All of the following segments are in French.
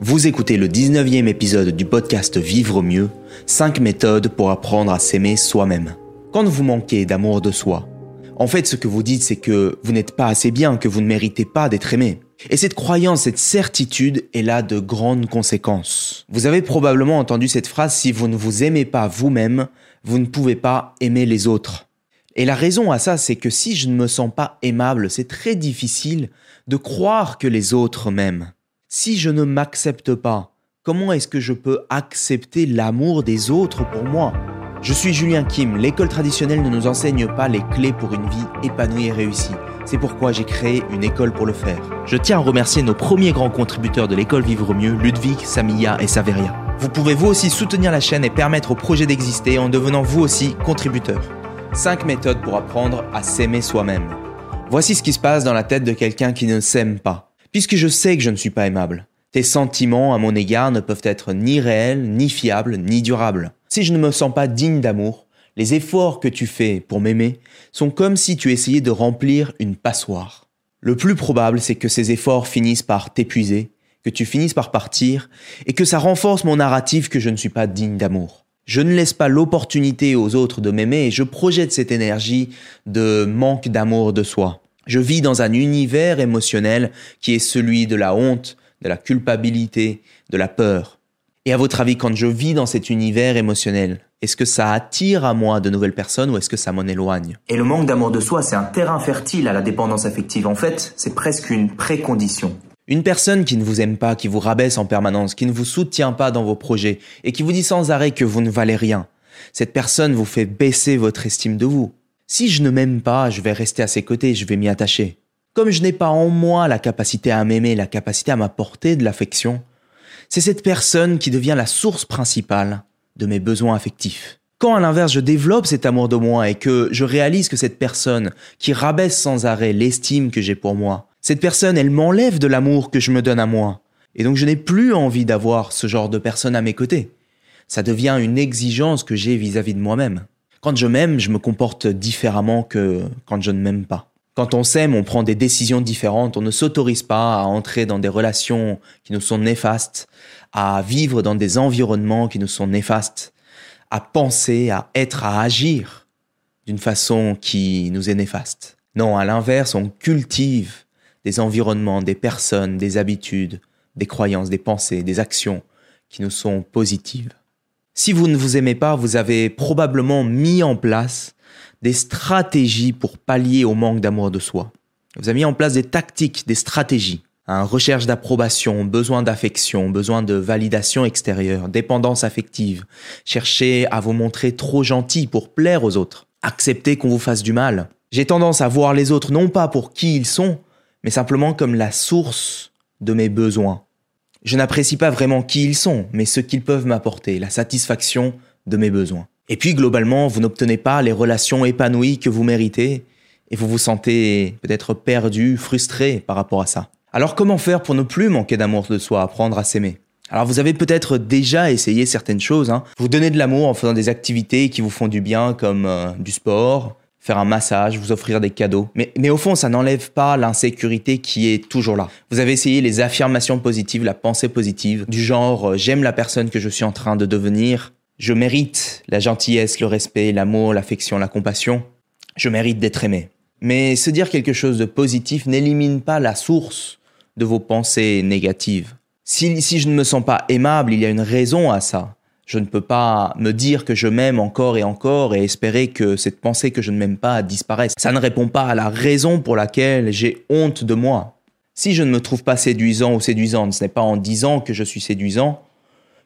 Vous écoutez le 19e épisode du podcast Vivre mieux, 5 méthodes pour apprendre à s'aimer soi-même. Quand vous manquez d'amour de soi, en fait ce que vous dites c'est que vous n'êtes pas assez bien, que vous ne méritez pas d'être aimé. Et cette croyance, cette certitude est là de grandes conséquences. Vous avez probablement entendu cette phrase, si vous ne vous aimez pas vous-même, vous ne pouvez pas aimer les autres. Et la raison à ça, c'est que si je ne me sens pas aimable, c'est très difficile de croire que les autres m'aiment. Si je ne m'accepte pas, comment est-ce que je peux accepter l'amour des autres pour moi? Je suis Julien Kim, l'école traditionnelle ne nous enseigne pas les clés pour une vie épanouie et réussie. C'est pourquoi j'ai créé une école pour le faire. Je tiens à remercier nos premiers grands contributeurs de l'école Vivre Mieux, Ludwig, Samia et Saveria. Vous pouvez vous aussi soutenir la chaîne et permettre au projet d'exister en devenant vous aussi contributeur. 5 méthodes pour apprendre à s'aimer soi-même. Voici ce qui se passe dans la tête de quelqu'un qui ne s'aime pas puisque je sais que je ne suis pas aimable. Tes sentiments à mon égard ne peuvent être ni réels, ni fiables, ni durables. Si je ne me sens pas digne d'amour, les efforts que tu fais pour m'aimer sont comme si tu essayais de remplir une passoire. Le plus probable, c'est que ces efforts finissent par t'épuiser, que tu finisses par partir, et que ça renforce mon narratif que je ne suis pas digne d'amour. Je ne laisse pas l'opportunité aux autres de m'aimer et je projette cette énergie de manque d'amour de soi. Je vis dans un univers émotionnel qui est celui de la honte, de la culpabilité, de la peur. Et à votre avis, quand je vis dans cet univers émotionnel, est-ce que ça attire à moi de nouvelles personnes ou est-ce que ça m'en éloigne? Et le manque d'amour de soi, c'est un terrain fertile à la dépendance affective. En fait, c'est presque une précondition. Une personne qui ne vous aime pas, qui vous rabaisse en permanence, qui ne vous soutient pas dans vos projets et qui vous dit sans arrêt que vous ne valez rien, cette personne vous fait baisser votre estime de vous. Si je ne m'aime pas, je vais rester à ses côtés, je vais m'y attacher. Comme je n'ai pas en moi la capacité à m'aimer, la capacité à m'apporter de l'affection, c'est cette personne qui devient la source principale de mes besoins affectifs. Quand à l'inverse je développe cet amour de moi et que je réalise que cette personne qui rabaisse sans arrêt l'estime que j'ai pour moi, cette personne elle m'enlève de l'amour que je me donne à moi. Et donc je n'ai plus envie d'avoir ce genre de personne à mes côtés. Ça devient une exigence que j'ai vis-à-vis de moi-même. Quand je m'aime, je me comporte différemment que quand je ne m'aime pas. Quand on s'aime, on prend des décisions différentes, on ne s'autorise pas à entrer dans des relations qui nous sont néfastes, à vivre dans des environnements qui nous sont néfastes, à penser, à être, à agir d'une façon qui nous est néfaste. Non, à l'inverse, on cultive des environnements, des personnes, des habitudes, des croyances, des pensées, des actions qui nous sont positives. Si vous ne vous aimez pas, vous avez probablement mis en place des stratégies pour pallier au manque d'amour de soi. Vous avez mis en place des tactiques, des stratégies. Hein, recherche d'approbation, besoin d'affection, besoin de validation extérieure, dépendance affective, chercher à vous montrer trop gentil pour plaire aux autres, accepter qu'on vous fasse du mal. J'ai tendance à voir les autres non pas pour qui ils sont, mais simplement comme la source de mes besoins. Je n'apprécie pas vraiment qui ils sont, mais ce qu'ils peuvent m'apporter, la satisfaction de mes besoins. Et puis globalement, vous n'obtenez pas les relations épanouies que vous méritez, et vous vous sentez peut-être perdu, frustré par rapport à ça. Alors comment faire pour ne plus manquer d'amour de soi, apprendre à s'aimer? Alors vous avez peut-être déjà essayé certaines choses. Hein. Vous donnez de l'amour en faisant des activités qui vous font du bien comme euh, du sport, faire un massage, vous offrir des cadeaux. Mais, mais au fond, ça n'enlève pas l'insécurité qui est toujours là. Vous avez essayé les affirmations positives, la pensée positive, du genre euh, j'aime la personne que je suis en train de devenir, je mérite la gentillesse, le respect, l'amour, l'affection, la compassion, je mérite d'être aimé. Mais se dire quelque chose de positif n'élimine pas la source de vos pensées négatives. Si, si je ne me sens pas aimable, il y a une raison à ça. Je ne peux pas me dire que je m'aime encore et encore et espérer que cette pensée que je ne m'aime pas disparaisse. Ça ne répond pas à la raison pour laquelle j'ai honte de moi. Si je ne me trouve pas séduisant ou séduisante, ce n'est pas en disant que je suis séduisant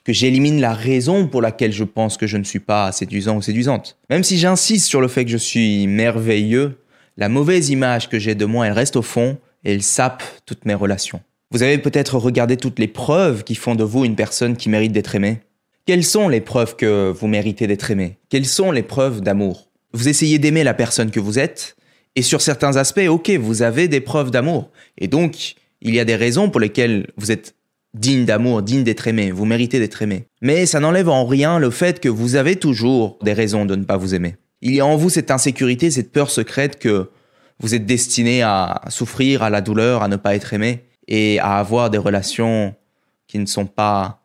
que j'élimine la raison pour laquelle je pense que je ne suis pas séduisant ou séduisante. Même si j'insiste sur le fait que je suis merveilleux, la mauvaise image que j'ai de moi, elle reste au fond et elle sape toutes mes relations. Vous avez peut-être regardé toutes les preuves qui font de vous une personne qui mérite d'être aimée. Quelles sont les preuves que vous méritez d'être aimé? Quelles sont les preuves d'amour? Vous essayez d'aimer la personne que vous êtes, et sur certains aspects, ok, vous avez des preuves d'amour. Et donc, il y a des raisons pour lesquelles vous êtes digne d'amour, digne d'être aimé, vous méritez d'être aimé. Mais ça n'enlève en rien le fait que vous avez toujours des raisons de ne pas vous aimer. Il y a en vous cette insécurité, cette peur secrète que vous êtes destiné à souffrir, à la douleur, à ne pas être aimé et à avoir des relations qui ne sont pas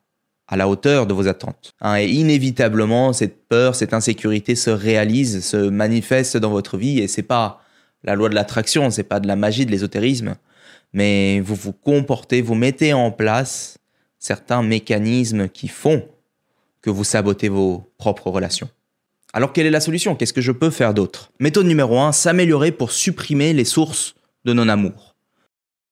à la hauteur de vos attentes. Hein, et inévitablement, cette peur, cette insécurité se réalise, se manifeste dans votre vie et c'est pas la loi de l'attraction, c'est pas de la magie de l'ésotérisme, mais vous vous comportez, vous mettez en place certains mécanismes qui font que vous sabotez vos propres relations. Alors quelle est la solution? Qu'est-ce que je peux faire d'autre? Méthode numéro 1, s'améliorer pour supprimer les sources de non-amour.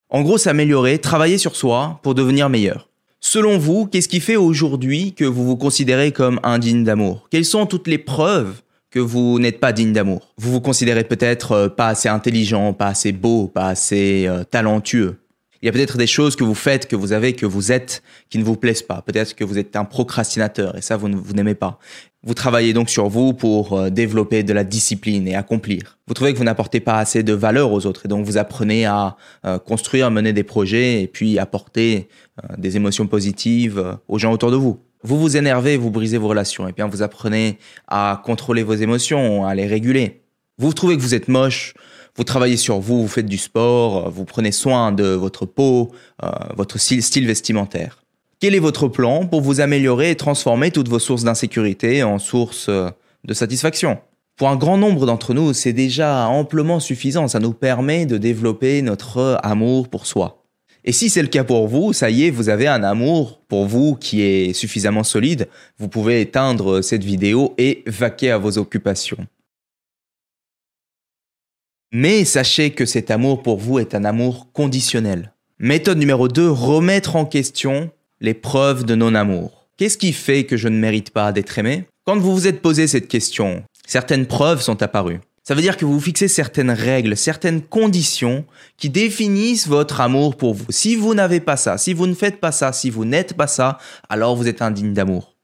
En gros, s'améliorer, travailler sur soi pour devenir meilleur. Selon vous, qu'est-ce qui fait aujourd'hui que vous vous considérez comme indigne d'amour? Quelles sont toutes les preuves que vous n'êtes pas digne d'amour? Vous vous considérez peut-être euh, pas assez intelligent, pas assez beau, pas assez euh, talentueux. Il y a peut-être des choses que vous faites, que vous avez, que vous êtes, qui ne vous plaisent pas. Peut-être que vous êtes un procrastinateur et ça, vous, vous n'aimez pas. Vous travaillez donc sur vous pour euh, développer de la discipline et accomplir. Vous trouvez que vous n'apportez pas assez de valeur aux autres et donc vous apprenez à euh, construire, mener des projets et puis apporter euh, des émotions positives aux gens autour de vous. Vous vous énervez, vous brisez vos relations et bien vous apprenez à contrôler vos émotions, à les réguler. Vous trouvez que vous êtes moche, vous travaillez sur vous, vous faites du sport, vous prenez soin de votre peau, votre style, vestimentaire. Quel est votre plan pour vous améliorer et transformer toutes vos sources d'insécurité en sources euh, de satisfaction? Pour un grand nombre d'entre nous, c'est déjà amplement suffisant, ça nous permet de développer notre amour pour soi. Et si c'est le cas pour vous, ça y est, vous avez un amour pour vous qui est suffisamment solide, vous pouvez éteindre cette vidéo et vaquer à vos occupations. Mais sachez que cet amour pour vous est un amour conditionnel. Méthode numéro 2, remettre en question les preuves de non-amour. Qu'est-ce qui fait que je ne mérite pas d'être aimé? Quand vous vous êtes posé cette question, certaines preuves sont apparues. Ça veut dire que vous fixez certaines règles, certaines conditions qui définissent votre amour pour vous. Si vous n'avez pas ça, si vous ne faites pas ça, si vous n'êtes pas ça, alors vous êtes indigne d'amour.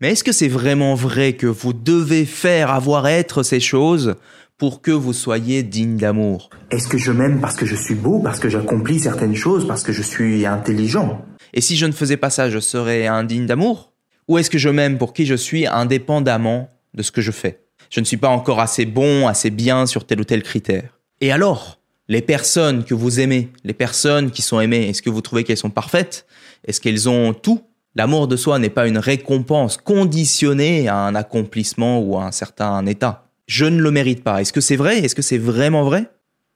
Mais est-ce que c'est vraiment vrai que vous devez faire, avoir, être ces choses pour que vous soyez digne d'amour? Est-ce que je m'aime parce que je suis beau, parce que j'accomplis certaines choses, parce que je suis intelligent? Et si je ne faisais pas ça, je serais indigne d'amour? Ou est-ce que je m'aime pour qui je suis indépendamment de ce que je fais? Je ne suis pas encore assez bon, assez bien sur tel ou tel critère. Et alors les personnes que vous aimez, les personnes qui sont aimées, est-ce que vous trouvez qu'elles sont parfaites? Est-ce qu'elles ont tout? L'amour de soi n'est pas une récompense conditionnée à un accomplissement ou à un certain état. Je ne le mérite pas. Est-ce que c'est vrai? Est-ce que c'est vraiment vrai?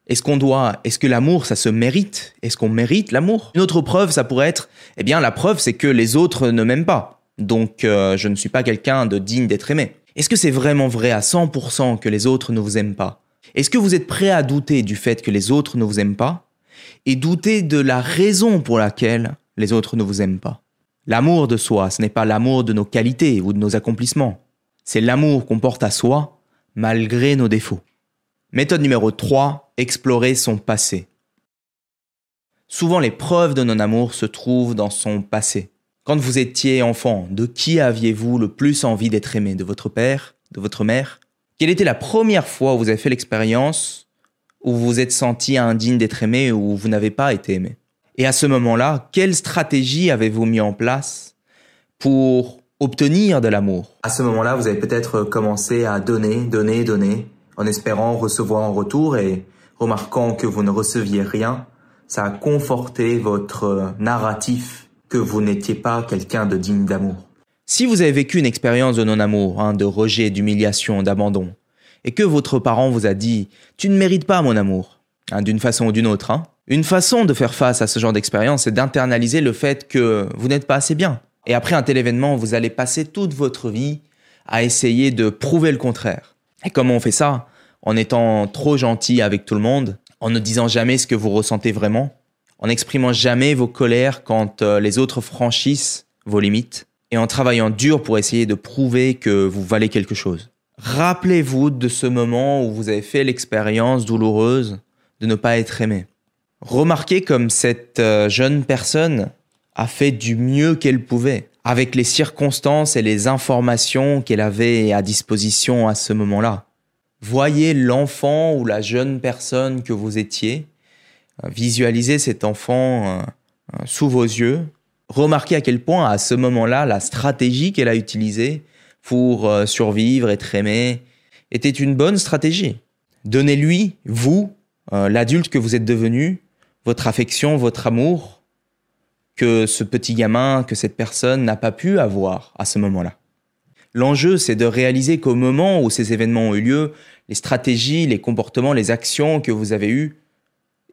Est-ce qu'on doit, est-ce que l'amour, ça se mérite? Est-ce qu'on mérite l'amour? Une autre preuve, ça pourrait être, eh bien, la preuve, c'est que les autres ne m'aiment pas. Donc, euh, je ne suis pas quelqu'un de digne d'être aimé. Est-ce que c'est vraiment vrai à 100% que les autres ne vous aiment pas? Est-ce que vous êtes prêt à douter du fait que les autres ne vous aiment pas? Et douter de la raison pour laquelle les autres ne vous aiment pas? L'amour de soi, ce n'est pas l'amour de nos qualités ou de nos accomplissements. C'est l'amour qu'on porte à soi malgré nos défauts. Méthode numéro 3, explorer son passé. Souvent les preuves de non-amour se trouvent dans son passé. Quand vous étiez enfant, de qui aviez-vous le plus envie d'être aimé? De votre père? De votre mère? Quelle était la première fois où vous avez fait l'expérience où vous vous êtes senti indigne d'être aimé ou où vous n'avez pas été aimé? Et à ce moment-là, quelle stratégie avez-vous mis en place pour obtenir de l'amour? À ce moment-là, vous avez peut-être commencé à donner, donner, donner, en espérant recevoir en retour et remarquant que vous ne receviez rien, ça a conforté votre narratif que vous n'étiez pas quelqu'un de digne d'amour. Si vous avez vécu une expérience de non-amour, hein, de rejet, d'humiliation, d'abandon, et que votre parent vous a dit ⁇ Tu ne mérites pas mon amour hein, d'une façon ou d'une autre hein, une façon de faire face à ce genre d'expérience, c'est d'internaliser le fait que vous n'êtes pas assez bien, et après un tel événement, vous allez passer toute votre vie à essayer de prouver le contraire. Et comment on fait ça En étant trop gentil avec tout le monde, en ne disant jamais ce que vous ressentez vraiment, en n'exprimant jamais vos colères quand euh, les autres franchissent vos limites, et en travaillant dur pour essayer de prouver que vous valez quelque chose. Rappelez-vous de ce moment où vous avez fait l'expérience douloureuse de ne pas être aimé. Remarquez comme cette euh, jeune personne a fait du mieux qu'elle pouvait, avec les circonstances et les informations qu'elle avait à disposition à ce moment-là. Voyez l'enfant ou la jeune personne que vous étiez, visualisez cet enfant euh, euh, sous vos yeux, remarquez à quel point à ce moment-là, la stratégie qu'elle a utilisée pour euh, survivre, être aimée, était une bonne stratégie. Donnez-lui, vous, l'adulte que vous êtes devenu, votre affection, votre amour, que ce petit gamin, que cette personne n'a pas pu avoir à ce moment-là. L'enjeu, c'est de réaliser qu'au moment où ces événements ont eu lieu, les stratégies, les comportements, les actions que vous avez eues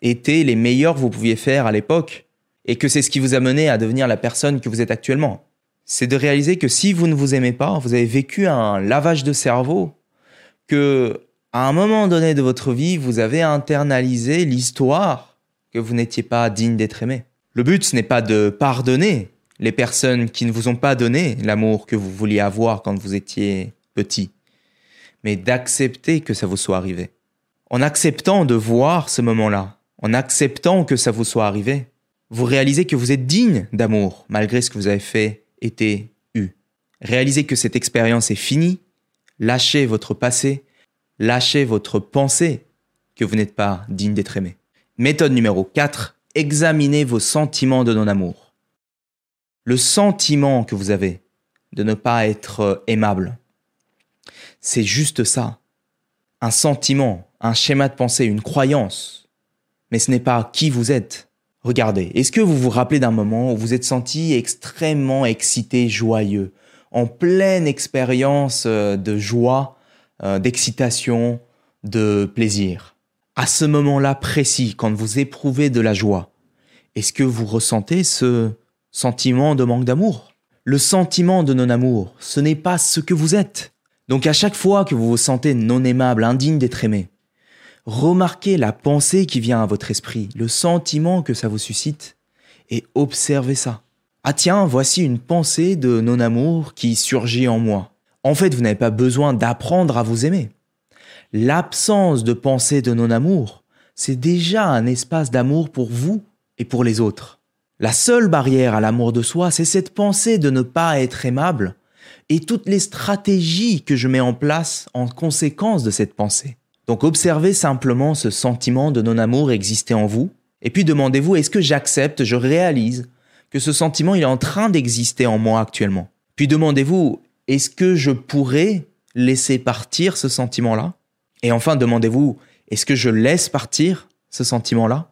étaient les meilleures que vous pouviez faire à l'époque, et que c'est ce qui vous a mené à devenir la personne que vous êtes actuellement. C'est de réaliser que si vous ne vous aimez pas, vous avez vécu un lavage de cerveau, que à un moment donné de votre vie, vous avez internalisé l'histoire que vous n'étiez pas digne d'être aimé. Le but, ce n'est pas de pardonner les personnes qui ne vous ont pas donné l'amour que vous vouliez avoir quand vous étiez petit, mais d'accepter que ça vous soit arrivé. En acceptant de voir ce moment-là, en acceptant que ça vous soit arrivé, vous réalisez que vous êtes digne d'amour malgré ce que vous avez fait, été, eu. Réalisez que cette expérience est finie, lâchez votre passé, lâchez votre pensée que vous n'êtes pas digne d'être aimé. Méthode numéro 4, examinez vos sentiments de non-amour. Le sentiment que vous avez de ne pas être euh, aimable, c'est juste ça. Un sentiment, un schéma de pensée, une croyance. Mais ce n'est pas qui vous êtes. Regardez, est-ce que vous vous rappelez d'un moment où vous êtes senti extrêmement excité, joyeux, en pleine expérience euh, de joie, euh, d'excitation, de plaisir? À ce moment-là précis, quand vous éprouvez de la joie, est-ce que vous ressentez ce sentiment de manque d'amour? Le sentiment de non-amour, ce n'est pas ce que vous êtes. Donc à chaque fois que vous vous sentez non aimable, indigne d'être aimé, remarquez la pensée qui vient à votre esprit, le sentiment que ça vous suscite, et observez ça. Ah tiens, voici une pensée de non-amour qui surgit en moi. En fait, vous n'avez pas besoin d'apprendre à vous aimer. L'absence de pensée de non-amour, c'est déjà un espace d'amour pour vous et pour les autres. La seule barrière à l'amour de soi, c'est cette pensée de ne pas être aimable et toutes les stratégies que je mets en place en conséquence de cette pensée. Donc observez simplement ce sentiment de non-amour exister en vous, et puis demandez-vous est-ce que j'accepte, je réalise que ce sentiment il est en train d'exister en moi actuellement? Puis demandez-vous est-ce que je pourrais laisser partir ce sentiment-là? Et enfin demandez-vous est-ce que je laisse partir ce sentiment-là?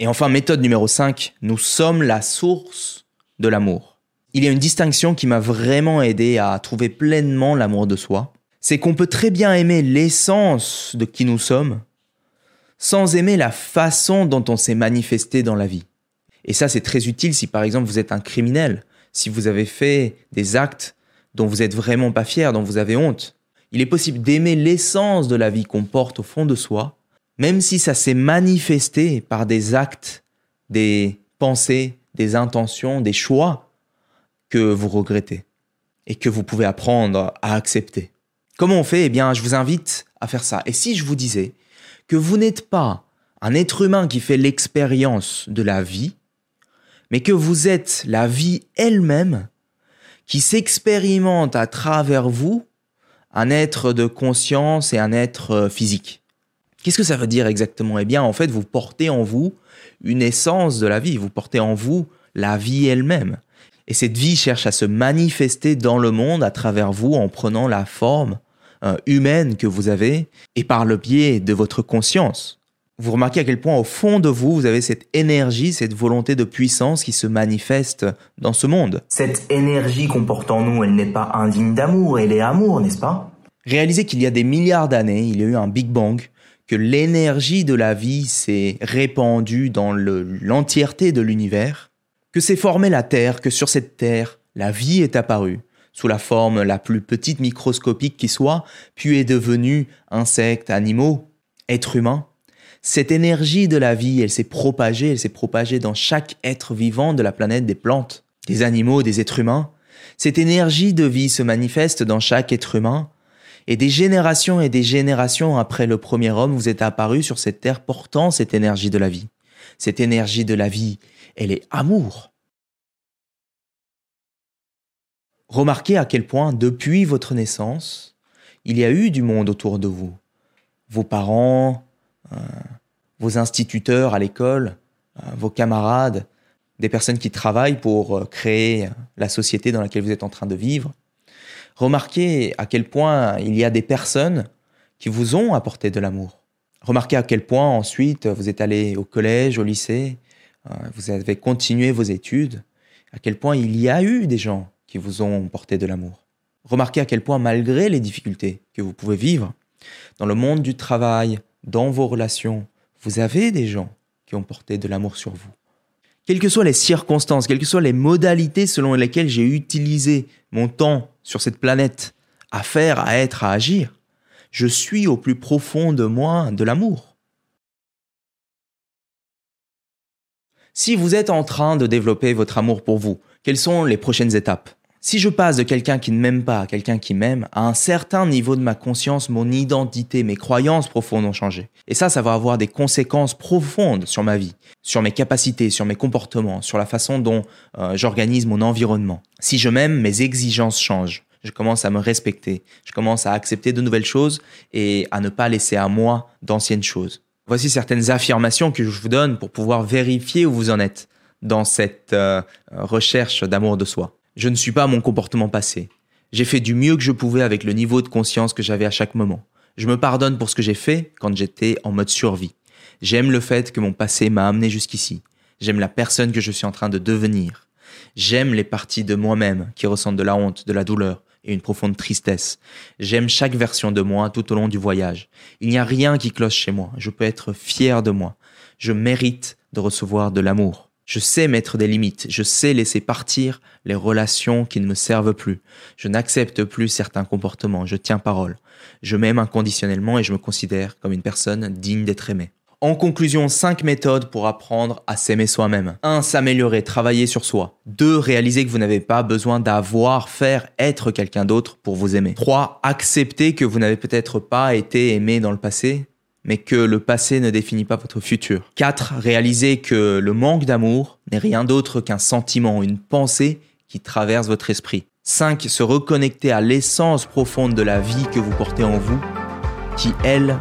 Et enfin, méthode numéro 5, nous sommes la source de l'amour. Il y a une distinction qui m'a vraiment aidé à trouver pleinement l'amour de soi. C'est qu'on peut très bien aimer l'essence de qui nous sommes sans aimer la façon dont on s'est manifesté dans la vie. Et ça, c'est très utile si par exemple vous êtes un criminel, si vous avez fait des actes dont vous êtes vraiment pas fier, dont vous avez honte. Il est possible d'aimer l'essence de la vie qu'on porte au fond de soi même si ça s'est manifesté par des actes, des pensées, des intentions, des choix que vous regrettez et que vous pouvez apprendre à accepter. Comment on fait? Eh bien, je vous invite à faire ça. Et si je vous disais que vous n'êtes pas un être humain qui fait l'expérience de la vie, mais que vous êtes la vie elle-même qui s'expérimente à travers vous, un être de conscience et un être physique. Qu'est-ce que ça veut dire exactement? Eh bien, en fait, vous portez en vous une essence de la vie, vous portez en vous la vie elle-même. Et cette vie cherche à se manifester dans le monde à travers vous en prenant la forme euh, humaine que vous avez et par le biais de votre conscience. Vous remarquez à quel point au fond de vous, vous avez cette énergie, cette volonté de puissance qui se manifeste dans ce monde. Cette énergie qu'on porte en nous, elle n'est pas indigne d'amour, elle est amour, n'est-ce pas? Réalisez qu'il y a des milliards d'années, il y a eu un Big Bang, que l'énergie de la vie s'est répandue dans l'entièreté de l'univers, que s'est formée la Terre, que sur cette Terre, la vie est apparue, sous la forme la plus petite microscopique qui soit, puis est devenue insectes, animaux, êtres humains. Cette énergie de la vie, elle s'est propagée, elle s'est propagée dans chaque être vivant de la planète des plantes, des animaux, des êtres humains. Cette énergie de vie se manifeste dans chaque être humain, et des générations et des générations après le premier homme, vous êtes apparu sur cette terre portant cette énergie de la vie. Cette énergie de la vie, elle est amour. Remarquez à quel point, depuis votre naissance, il y a eu du monde autour de vous. Vos parents, vos instituteurs à l'école, euh, vos camarades, des personnes qui travaillent pour euh, créer la société dans laquelle vous êtes en train de vivre. Remarquez à quel point il y a des personnes qui vous ont apporté de l'amour. Remarquez à quel point ensuite vous êtes allé au collège, au lycée, euh, vous avez continué vos études, à quel point il y a eu des gens qui vous ont porté de l'amour. Remarquez à quel point, malgré les difficultés que vous pouvez vivre, dans le monde du travail, dans vos relations, vous avez des gens qui ont porté de l'amour sur vous. Quelles que soient les circonstances, quelles que soient les modalités selon lesquelles j'ai utilisé mon temps sur cette planète à faire, à être, à agir, je suis au plus profond de moi de l'amour. Si vous êtes en train de développer votre amour pour vous, quelles sont les prochaines étapes? Si je passe de quelqu'un qui ne m'aime pas à quelqu'un qui m'aime, à un certain niveau de ma conscience, mon identité, mes croyances profondes ont changé. Et ça, ça va avoir des conséquences profondes sur ma vie, sur mes capacités, sur mes comportements, sur la façon dont euh, j'organise mon environnement. Si je m'aime, mes exigences changent. Je commence à me respecter. Je commence à accepter de nouvelles choses et à ne pas laisser à moi d'anciennes choses. Voici certaines affirmations que je vous donne pour pouvoir vérifier où vous en êtes dans cette euh, recherche d'amour de soi. Je ne suis pas mon comportement passé. J'ai fait du mieux que je pouvais avec le niveau de conscience que j'avais à chaque moment. Je me pardonne pour ce que j'ai fait quand j'étais en mode survie. J'aime le fait que mon passé m'a amené jusqu'ici. J'aime la personne que je suis en train de devenir. J'aime les parties de moi-même qui ressentent de la honte, de la douleur et une profonde tristesse. J'aime chaque version de moi tout au long du voyage. Il n'y a rien qui cloche chez moi. Je peux être fier de moi. Je mérite de recevoir de l'amour. Je sais mettre des limites, je sais laisser partir les relations qui ne me servent plus. Je n'accepte plus certains comportements, je tiens parole. Je m'aime inconditionnellement et je me considère comme une personne digne d'être aimée. En conclusion, 5 méthodes pour apprendre à s'aimer soi-même. 1. S'améliorer, travailler sur soi. 2. Réaliser que vous n'avez pas besoin d'avoir, faire, être quelqu'un d'autre pour vous aimer. 3. Accepter que vous n'avez peut-être pas été aimé dans le passé mais que le passé ne définit pas votre futur. 4. Réalisez que le manque d'amour n'est rien d'autre qu'un sentiment, une pensée qui traverse votre esprit. 5. Se reconnecter à l'essence profonde de la vie que vous portez en vous, qui, elle,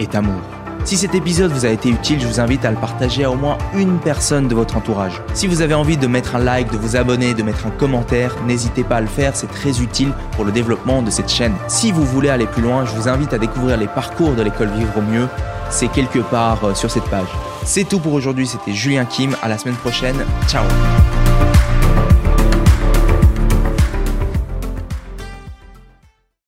est amour. Si cet épisode vous a été utile, je vous invite à le partager à au moins une personne de votre entourage. Si vous avez envie de mettre un like, de vous abonner, de mettre un commentaire, n'hésitez pas à le faire, c'est très utile pour le développement de cette chaîne. Si vous voulez aller plus loin, je vous invite à découvrir les parcours de l'école Vivre au mieux. C'est quelque part euh, sur cette page. C'est tout pour aujourd'hui, c'était Julien Kim, à la semaine prochaine, ciao